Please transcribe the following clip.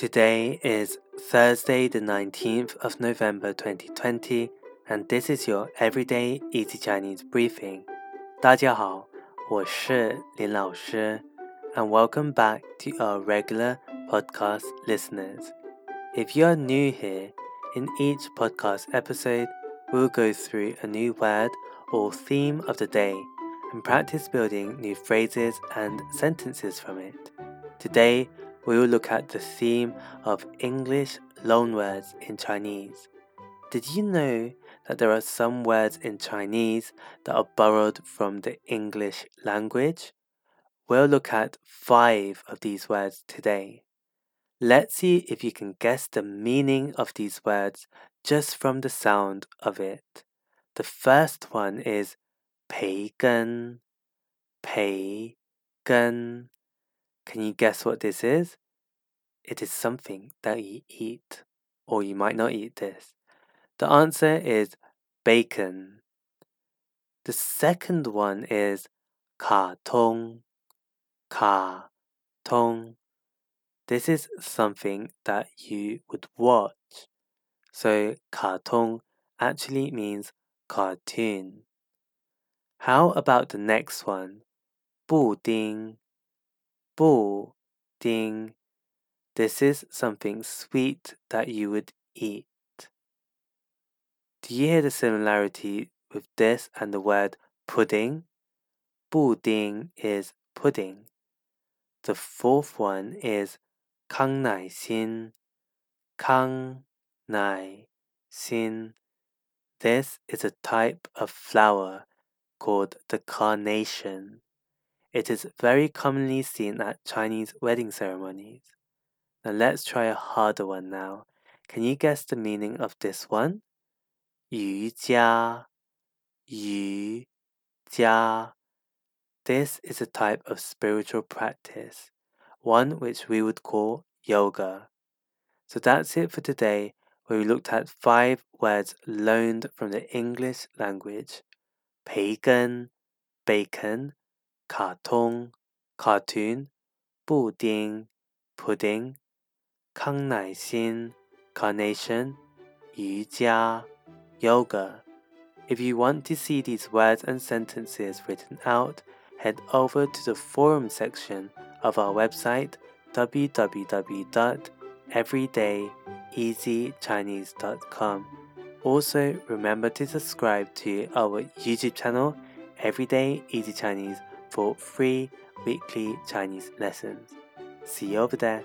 Today is Thursday, the 19th of November 2020, and this is your Everyday Easy Chinese Briefing. 大家好，我是林老师, and welcome back to our regular podcast listeners. If you are new here, in each podcast episode, we'll go through a new word or theme of the day and practice building new phrases and sentences from it. Today, we will look at the theme of English loanwords in Chinese. Did you know that there are some words in Chinese that are borrowed from the English language? We'll look at five of these words today. Let's see if you can guess the meaning of these words just from the sound of it. The first one is 培根,培根. Can you guess what this is? It is something that you eat, or you might not eat this. The answer is bacon. The second one is 卡通,卡通. This is something that you would watch. So 卡通 actually means cartoon. How about the next one? 布丁,布丁. this is something sweet that you would eat. Do you hear the similarity with this and the word pudding? Buding is pudding. The fourth one is kang nai xin. Kang nai xin. This is a type of flower called the carnation. It is very commonly seen at Chinese wedding ceremonies. Now let's try a harder one now. Can you guess the meaning of this one? 瑜伽,瑜伽. This is a type of spiritual practice, one which we would call yoga. So that's it for today, where we looked at five words loaned from the English language. 培根, bacon, cartoon, cartoon, 布丁 pudding, 康乃馨 carnation, 瑜伽 yoga. If you want to see these words and sentences written out, head over to the forum section of our website www.everydayeasychinese.com. Also, remember to subscribe to our YouTube channel, Everyday Easy Chinese, for free weekly Chinese lessons. See you over there.